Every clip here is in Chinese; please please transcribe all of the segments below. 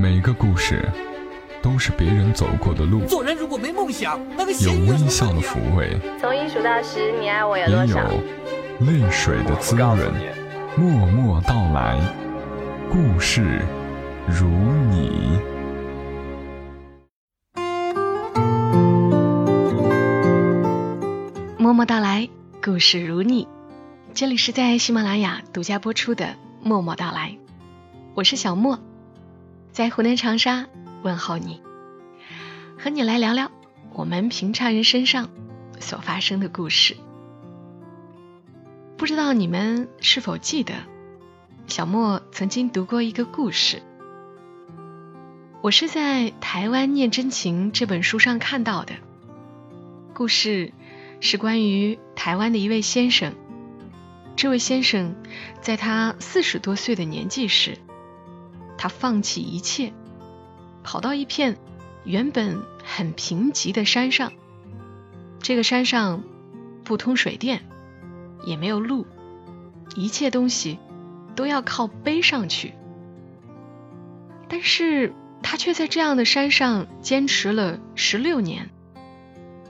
每个故事都是别人走过的路，做人如果没梦想，那个有微笑的抚慰，从一数到十，你爱我有也有？泪水的滋润。默默到来，故事如你。默默到来，故事如你。这里是在喜马拉雅独家播出的《默默到来》，我是小莫，在湖南长沙问候你，和你来聊聊我们平常人身上所发生的故事。不知道你们是否记得，小莫曾经读过一个故事，我是在《台湾念真情》这本书上看到的。故事是关于台湾的一位先生。这位先生在他四十多岁的年纪时，他放弃一切，跑到一片原本很贫瘠的山上。这个山上不通水电，也没有路，一切东西都要靠背上去。但是他却在这样的山上坚持了十六年。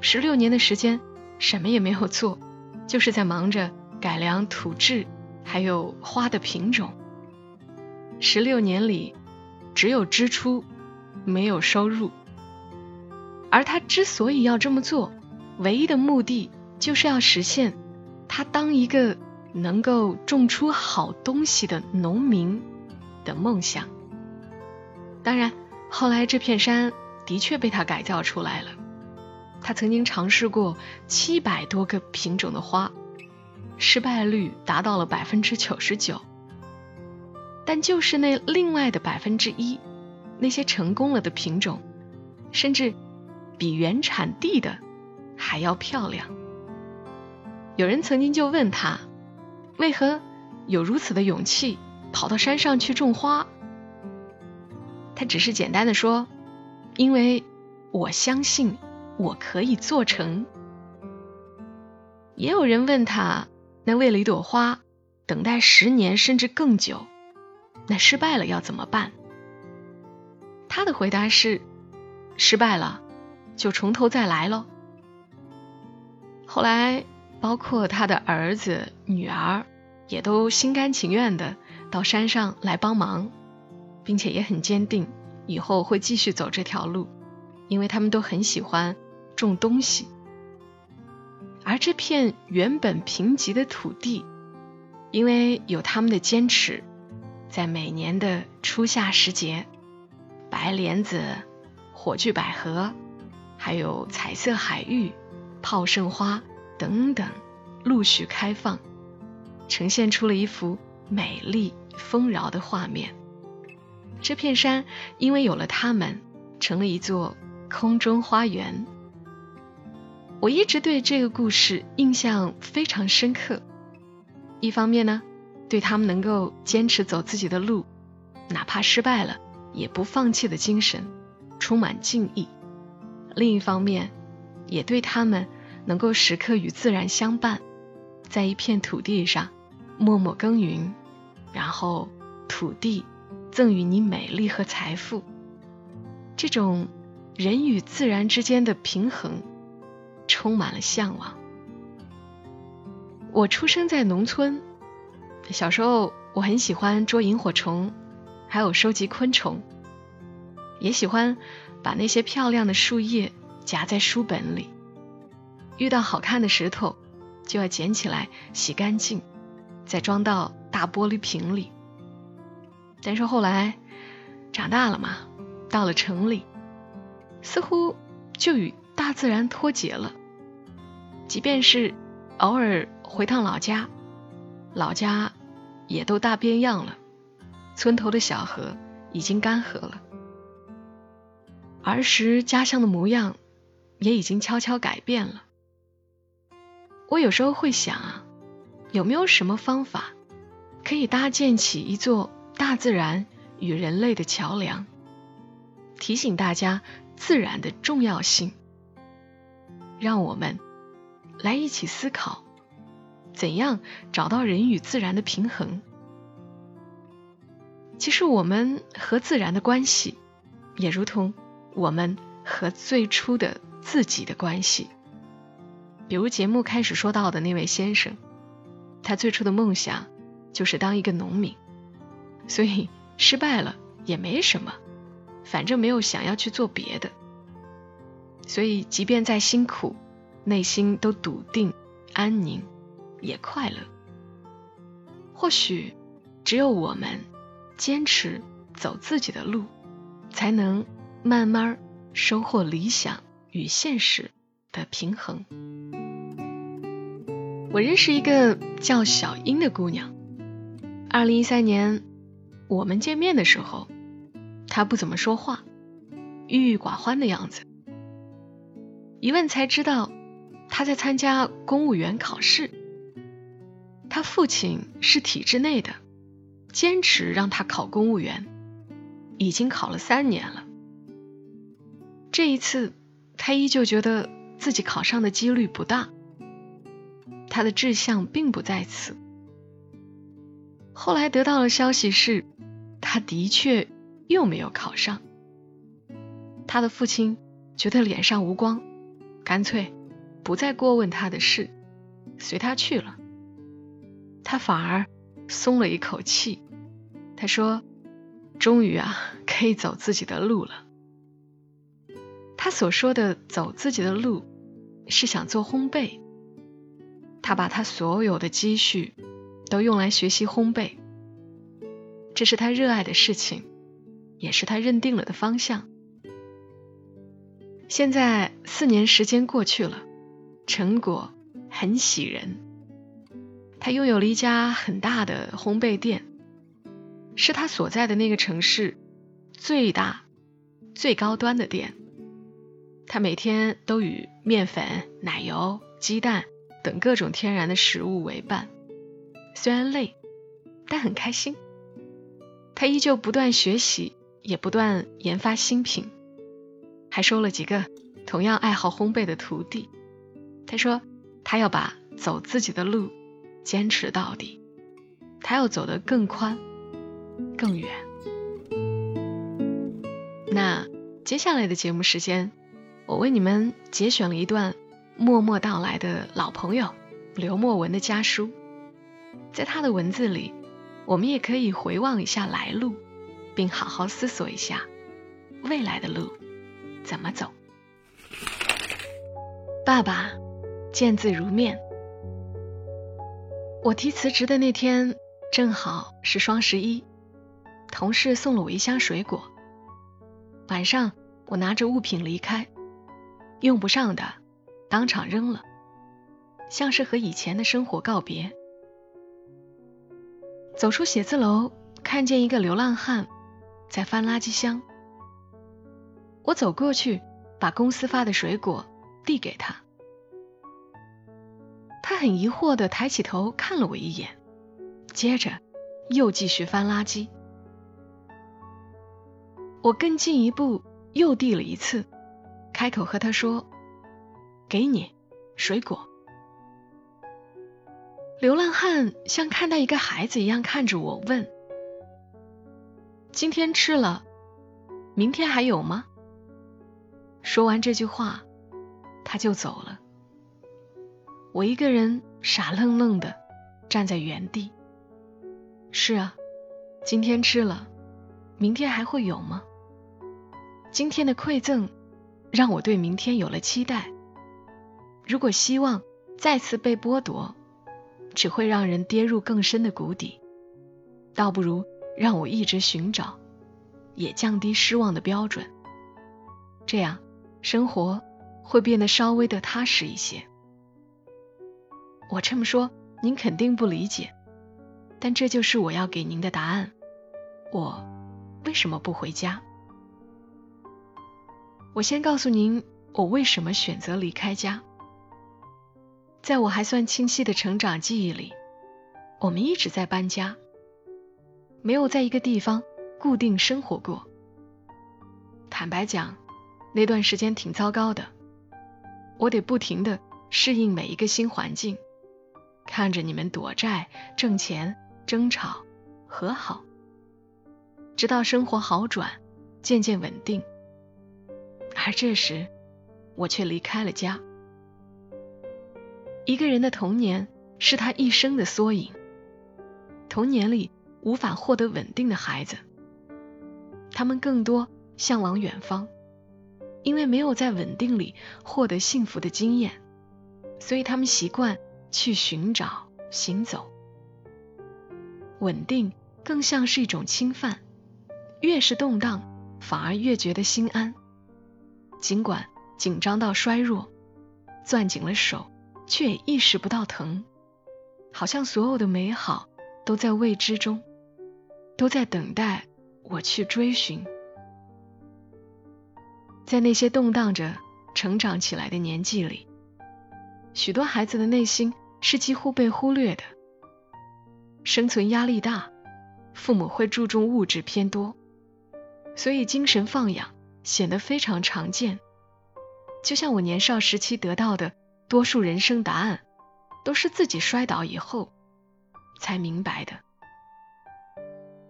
十六年的时间，什么也没有做，就是在忙着改良土质，还有花的品种。十六年里，只有支出，没有收入。而他之所以要这么做，唯一的目的就是要实现他当一个能够种出好东西的农民的梦想。当然，后来这片山的确被他改造出来了。他曾经尝试过七百多个品种的花，失败率达到了百分之九十九。但就是那另外的百分之一，那些成功了的品种，甚至比原产地的还要漂亮。有人曾经就问他，为何有如此的勇气跑到山上去种花？他只是简单的说：“因为我相信。”我可以做成。也有人问他，那为了一朵花，等待十年甚至更久，那失败了要怎么办？他的回答是：失败了就从头再来喽。后来，包括他的儿子、女儿，也都心甘情愿的到山上来帮忙，并且也很坚定以后会继续走这条路，因为他们都很喜欢。种东西，而这片原本贫瘠的土地，因为有他们的坚持，在每年的初夏时节，白莲子、火炬百合，还有彩色海芋、炮盛花等等，陆续开放，呈现出了一幅美丽丰饶的画面。这片山因为有了它们，成了一座空中花园。我一直对这个故事印象非常深刻。一方面呢，对他们能够坚持走自己的路，哪怕失败了也不放弃的精神，充满敬意；另一方面，也对他们能够时刻与自然相伴，在一片土地上默默耕耘，然后土地赠予你美丽和财富，这种人与自然之间的平衡。充满了向往。我出生在农村，小时候我很喜欢捉萤火虫，还有收集昆虫，也喜欢把那些漂亮的树叶夹在书本里。遇到好看的石头，就要捡起来洗干净，再装到大玻璃瓶里。但是后来长大了嘛，到了城里，似乎就与大自然脱节了。即便是偶尔回趟老家，老家也都大变样了，村头的小河已经干涸了，儿时家乡的模样也已经悄悄改变了。我有时候会想啊，有没有什么方法可以搭建起一座大自然与人类的桥梁，提醒大家自然的重要性，让我们。来一起思考，怎样找到人与自然的平衡？其实我们和自然的关系，也如同我们和最初的自己的关系。比如节目开始说到的那位先生，他最初的梦想就是当一个农民，所以失败了也没什么，反正没有想要去做别的。所以即便再辛苦，内心都笃定、安宁，也快乐。或许只有我们坚持走自己的路，才能慢慢收获理想与现实的平衡。我认识一个叫小英的姑娘。二零一三年，我们见面的时候，她不怎么说话，郁郁寡欢的样子。一问才知道，她在参加公务员考试。他父亲是体制内的，坚持让他考公务员，已经考了三年了。这一次，他依旧觉得自己考上的几率不大。他的志向并不在此。后来得到的消息是，他的确又没有考上。他的父亲觉得脸上无光，干脆不再过问他的事，随他去了。他反而松了一口气。他说：“终于啊，可以走自己的路了。”他所说的走自己的路，是想做烘焙。他把他所有的积蓄都用来学习烘焙，这是他热爱的事情，也是他认定了的方向。现在四年时间过去了，成果很喜人。他拥有了一家很大的烘焙店，是他所在的那个城市最大、最高端的店。他每天都与面粉、奶油、鸡蛋。等各种天然的食物为伴，虽然累，但很开心。他依旧不断学习，也不断研发新品，还收了几个同样爱好烘焙的徒弟。他说，他要把走自己的路坚持到底，他要走得更宽、更远。那接下来的节目时间，我为你们节选了一段。默默到来的老朋友刘墨文的家书，在他的文字里，我们也可以回望一下来路，并好好思索一下未来的路怎么走。爸爸，见字如面。我提辞职的那天正好是双十一，同事送了我一箱水果。晚上我拿着物品离开，用不上的。当场扔了，像是和以前的生活告别。走出写字楼，看见一个流浪汉在翻垃圾箱。我走过去，把公司发的水果递给他。他很疑惑的抬起头看了我一眼，接着又继续翻垃圾。我更进一步，又递了一次，开口和他说。给你水果。流浪汉像看待一个孩子一样看着我，问：“今天吃了，明天还有吗？”说完这句话，他就走了。我一个人傻愣愣的站在原地。是啊，今天吃了，明天还会有吗？今天的馈赠让我对明天有了期待。如果希望再次被剥夺，只会让人跌入更深的谷底，倒不如让我一直寻找，也降低失望的标准。这样，生活会变得稍微的踏实一些。我这么说，您肯定不理解，但这就是我要给您的答案。我为什么不回家？我先告诉您，我为什么选择离开家。在我还算清晰的成长记忆里，我们一直在搬家，没有在一个地方固定生活过。坦白讲，那段时间挺糟糕的，我得不停的适应每一个新环境，看着你们躲债、挣钱、争吵、和好，直到生活好转，渐渐稳定。而这时，我却离开了家。一个人的童年是他一生的缩影。童年里无法获得稳定的孩子，他们更多向往远方，因为没有在稳定里获得幸福的经验，所以他们习惯去寻找、行走。稳定更像是一种侵犯，越是动荡，反而越觉得心安。尽管紧张到衰弱，攥紧了手，却也意识不到疼，好像所有的美好都在未知中，都在等待我去追寻。在那些动荡着成长起来的年纪里，许多孩子的内心是几乎被忽略的。生存压力大，父母会注重物质偏多，所以精神放养。显得非常常见，就像我年少时期得到的多数人生答案，都是自己摔倒以后才明白的。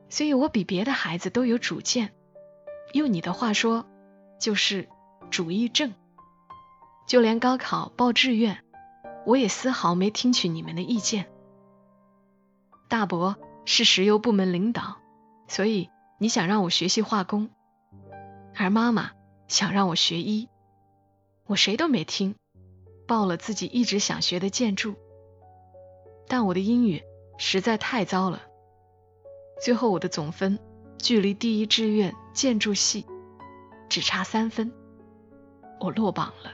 所以我比别的孩子都有主见，用你的话说，就是主意症。就连高考报志愿，我也丝毫没听取你们的意见。大伯是石油部门领导，所以你想让我学习化工。而妈妈想让我学医，我谁都没听，报了自己一直想学的建筑。但我的英语实在太糟了，最后我的总分距离第一志愿建筑系只差三分，我落榜了，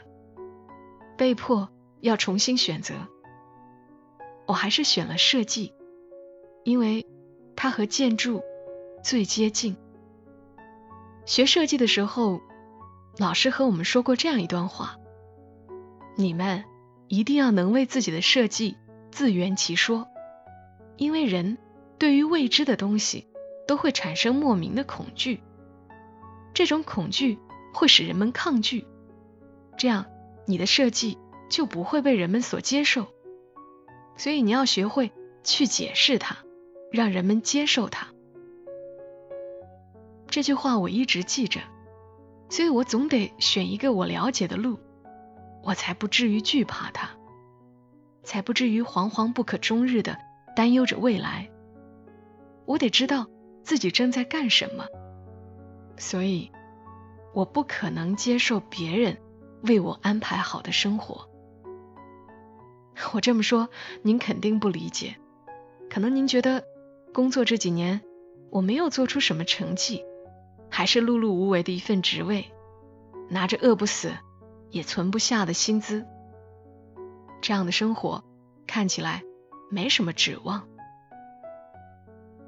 被迫要重新选择。我还是选了设计，因为它和建筑最接近。学设计的时候，老师和我们说过这样一段话：你们一定要能为自己的设计自圆其说，因为人对于未知的东西都会产生莫名的恐惧，这种恐惧会使人们抗拒，这样你的设计就不会被人们所接受。所以你要学会去解释它，让人们接受它。这句话我一直记着，所以我总得选一个我了解的路，我才不至于惧怕它，才不至于惶惶不可终日的担忧着未来。我得知道自己正在干什么，所以我不可能接受别人为我安排好的生活。我这么说，您肯定不理解，可能您觉得工作这几年我没有做出什么成绩。还是碌碌无为的一份职位，拿着饿不死也存不下的薪资，这样的生活看起来没什么指望。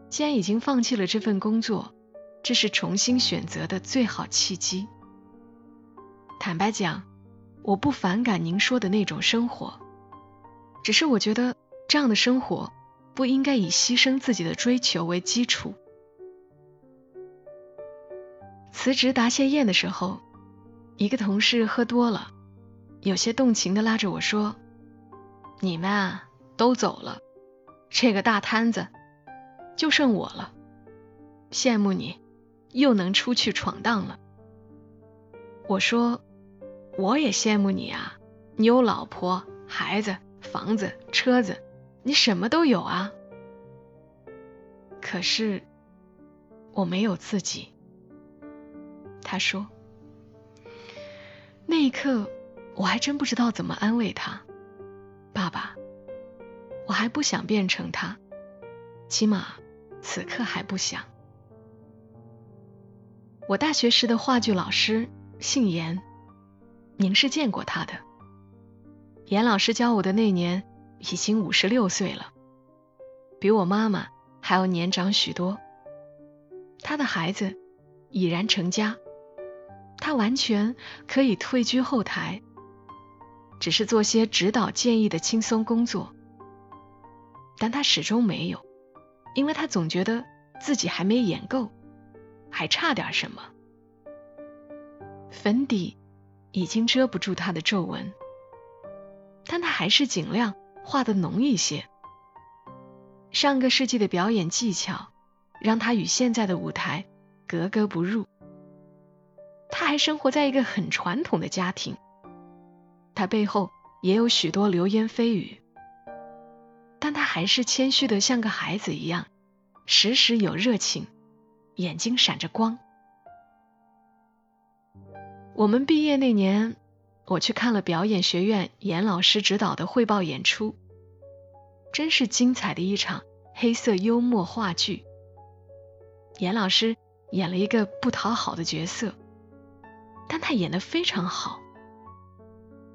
既然已经放弃了这份工作，这是重新选择的最好契机。坦白讲，我不反感您说的那种生活，只是我觉得这样的生活不应该以牺牲自己的追求为基础。辞职答谢宴的时候，一个同事喝多了，有些动情的拉着我说：“你们啊，都走了，这个大摊子就剩我了。羡慕你，又能出去闯荡了。”我说：“我也羡慕你啊，你有老婆、孩子、房子、车子，你什么都有啊。可是我没有自己。”他说：“那一刻，我还真不知道怎么安慰他。爸爸，我还不想变成他，起码此刻还不想。我大学时的话剧老师姓严，您是见过他的。严老师教我的那年已经五十六岁了，比我妈妈还要年长许多。他的孩子已然成家。”他完全可以退居后台，只是做些指导建议的轻松工作，但他始终没有，因为他总觉得自己还没演够，还差点什么。粉底已经遮不住他的皱纹，但他还是尽量画的浓一些。上个世纪的表演技巧，让他与现在的舞台格格不入。他还生活在一个很传统的家庭，他背后也有许多流言蜚语，但他还是谦虚的像个孩子一样，时时有热情，眼睛闪着光。我们毕业那年，我去看了表演学院严老师指导的汇报演出，真是精彩的一场黑色幽默话剧。严老师演了一个不讨好的角色。但他演得非常好。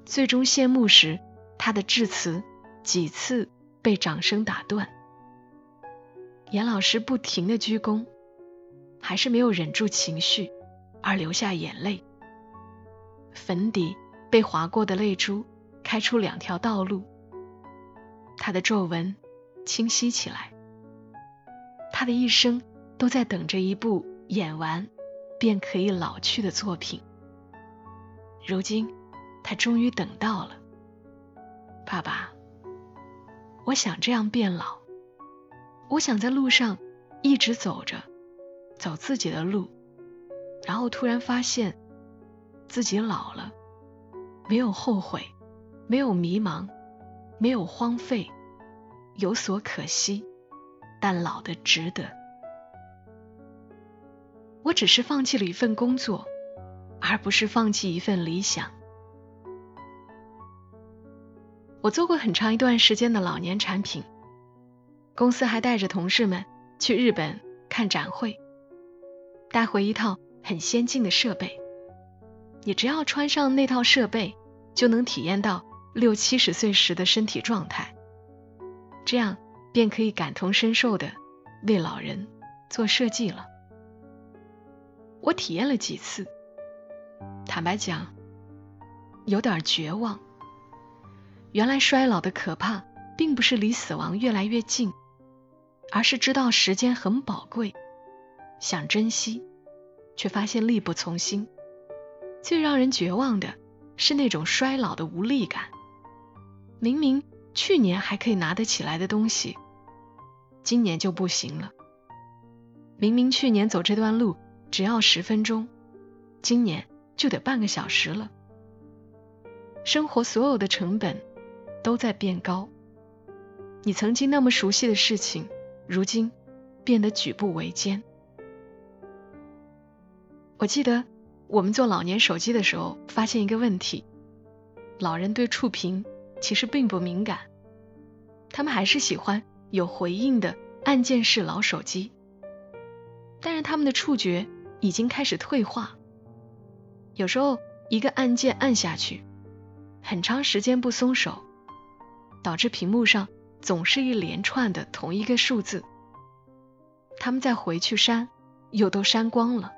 最终谢幕时，他的致辞几次被掌声打断。严老师不停的鞠躬，还是没有忍住情绪而流下眼泪。粉底被划过的泪珠开出两条道路，他的皱纹清晰起来。他的一生都在等着一部演完便可以老去的作品。如今，他终于等到了。爸爸，我想这样变老。我想在路上一直走着，走自己的路，然后突然发现自己老了，没有后悔，没有迷茫，没有荒废，有所可惜，但老的值得。我只是放弃了一份工作。而不是放弃一份理想。我做过很长一段时间的老年产品，公司还带着同事们去日本看展会，带回一套很先进的设备。你只要穿上那套设备，就能体验到六七十岁时的身体状态，这样便可以感同身受的为老人做设计了。我体验了几次。坦白讲，有点绝望。原来衰老的可怕，并不是离死亡越来越近，而是知道时间很宝贵，想珍惜，却发现力不从心。最让人绝望的是那种衰老的无力感。明明去年还可以拿得起来的东西，今年就不行了。明明去年走这段路只要十分钟，今年。就得半个小时了。生活所有的成本都在变高，你曾经那么熟悉的事情，如今变得举步维艰。我记得我们做老年手机的时候，发现一个问题：老人对触屏其实并不敏感，他们还是喜欢有回应的按键式老手机，但是他们的触觉已经开始退化。有时候一个按键按下去，很长时间不松手，导致屏幕上总是一连串的同一个数字。他们再回去删，又都删光了。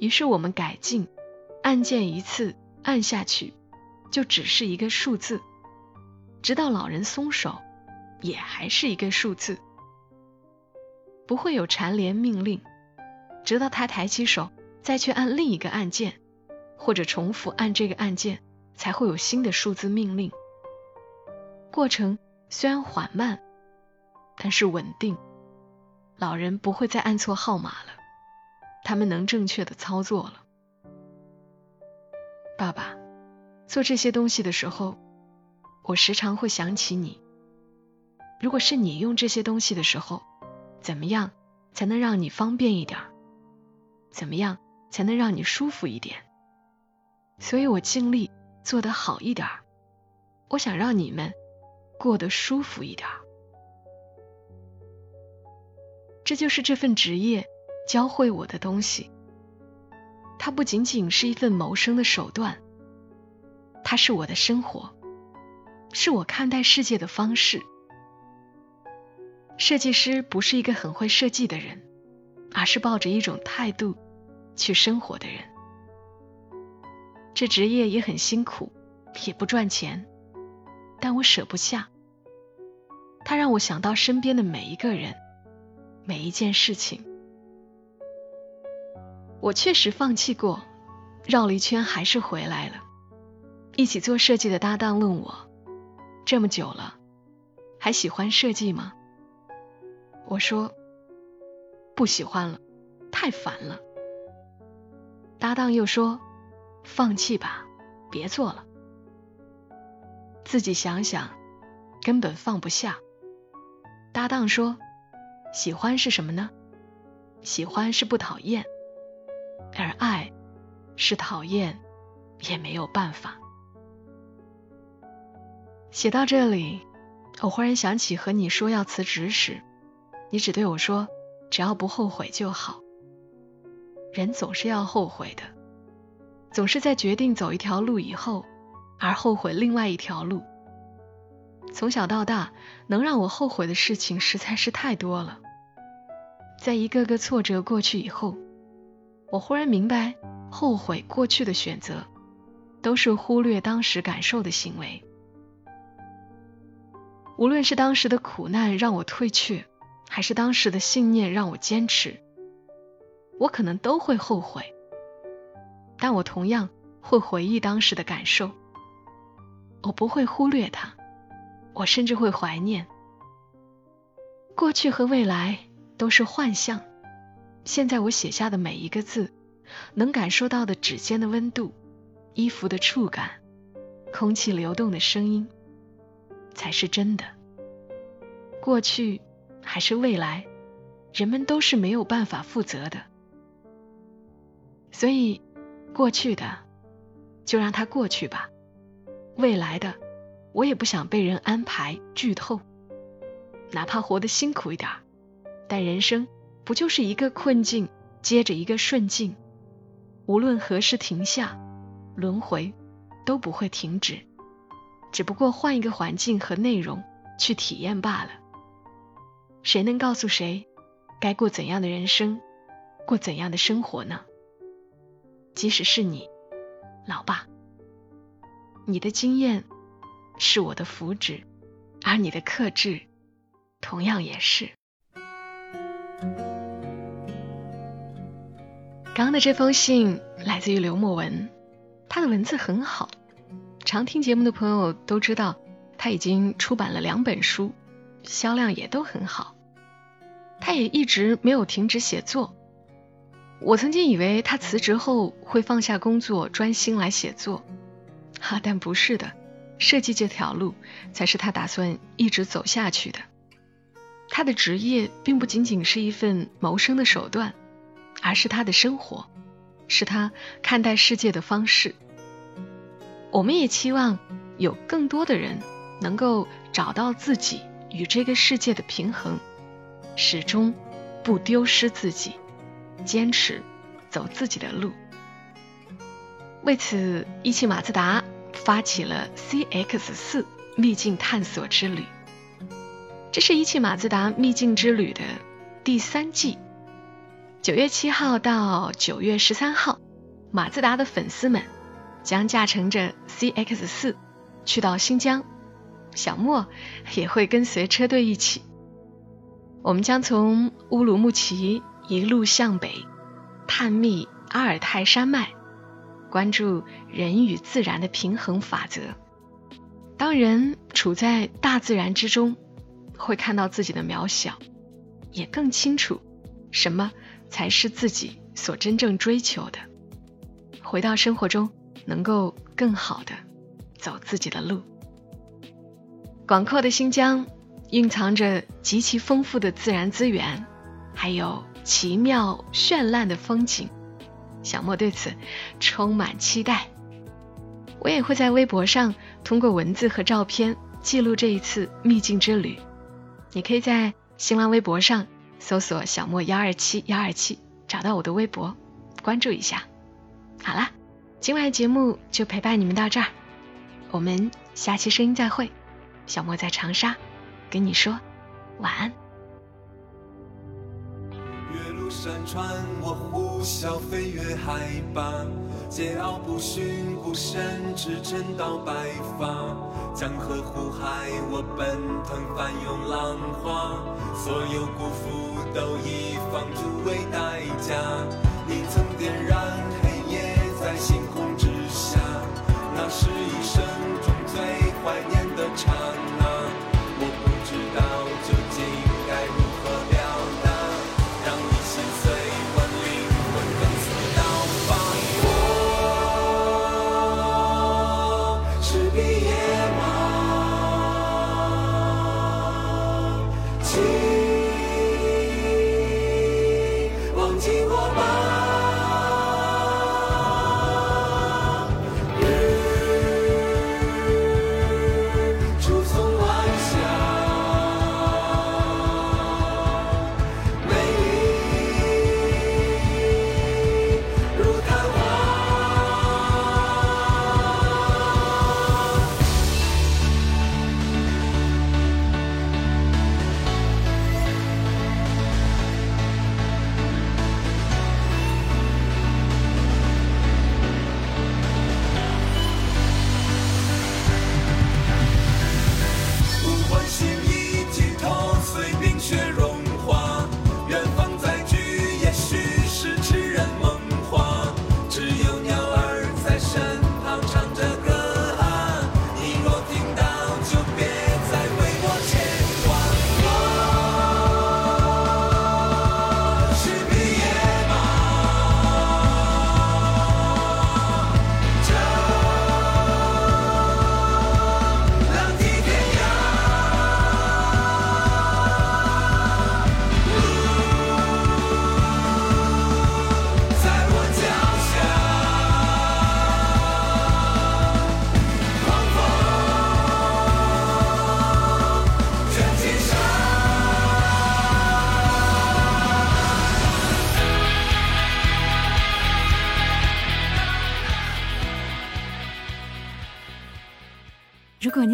于是我们改进，按键一次按下去，就只是一个数字，直到老人松手，也还是一个数字，不会有蝉联命令，直到他抬起手。再去按另一个按键，或者重复按这个按键，才会有新的数字命令。过程虽然缓慢，但是稳定。老人不会再按错号码了，他们能正确的操作了。爸爸，做这些东西的时候，我时常会想起你。如果是你用这些东西的时候，怎么样才能让你方便一点？怎么样？才能让你舒服一点，所以我尽力做得好一点。我想让你们过得舒服一点。这就是这份职业教会我的东西。它不仅仅是一份谋生的手段，它是我的生活，是我看待世界的方式。设计师不是一个很会设计的人，而是抱着一种态度。去生活的人，这职业也很辛苦，也不赚钱，但我舍不下。它让我想到身边的每一个人，每一件事情。我确实放弃过，绕了一圈还是回来了。一起做设计的搭档问我：“这么久了，还喜欢设计吗？”我说：“不喜欢了，太烦了。搭档又说：“放弃吧，别做了。”自己想想，根本放不下。搭档说：“喜欢是什么呢？喜欢是不讨厌，而爱是讨厌也没有办法。”写到这里，我忽然想起和你说要辞职时，你只对我说：“只要不后悔就好。”人总是要后悔的，总是在决定走一条路以后，而后悔另外一条路。从小到大，能让我后悔的事情实在是太多了。在一个个挫折过去以后，我忽然明白，后悔过去的选择，都是忽略当时感受的行为。无论是当时的苦难让我退却，还是当时的信念让我坚持。我可能都会后悔，但我同样会回忆当时的感受。我不会忽略它，我甚至会怀念。过去和未来都是幻象，现在我写下的每一个字，能感受到的指尖的温度、衣服的触感、空气流动的声音，才是真的。过去还是未来，人们都是没有办法负责的。所以，过去的就让它过去吧。未来的，我也不想被人安排剧透。哪怕活得辛苦一点，但人生不就是一个困境接着一个顺境？无论何时停下，轮回都不会停止，只不过换一个环境和内容去体验罢了。谁能告诉谁，该过怎样的人生，过怎样的生活呢？即使是你，老爸，你的经验是我的福祉，而你的克制同样也是。刚刚的这封信来自于刘墨文，他的文字很好。常听节目的朋友都知道，他已经出版了两本书，销量也都很好。他也一直没有停止写作。我曾经以为他辞职后会放下工作，专心来写作，哈，但不是的，设计这条路才是他打算一直走下去的。他的职业并不仅仅是一份谋生的手段，而是他的生活，是他看待世界的方式。我们也期望有更多的人能够找到自己与这个世界的平衡，始终不丢失自己。坚持走自己的路。为此，一汽马自达发起了 CX 四秘境探索之旅。这是一汽马自达秘境之旅的第三季。九月七号到九月十三号，马自达的粉丝们将驾乘着 CX 四去到新疆，小莫也会跟随车队一起。我们将从乌鲁木齐。一路向北，探秘阿尔泰山脉，关注人与自然的平衡法则。当人处在大自然之中，会看到自己的渺小，也更清楚什么才是自己所真正追求的。回到生活中，能够更好的走自己的路。广阔的新疆蕴藏着极其丰富的自然资源，还有。奇妙绚烂的风景，小莫对此充满期待。我也会在微博上通过文字和照片记录这一次秘境之旅。你可以在新浪微博上搜索“小莫幺二七幺二七”，找到我的微博，关注一下。好啦，今晚的节目就陪伴你们到这儿，我们下期声音再会。小莫在长沙，跟你说晚安。山川，我呼啸飞越海拔，桀骜不驯，孤身驰骋到白发。江河湖海，我奔腾翻涌浪花，所有辜负都以放逐为代价。你曾点燃黑夜在星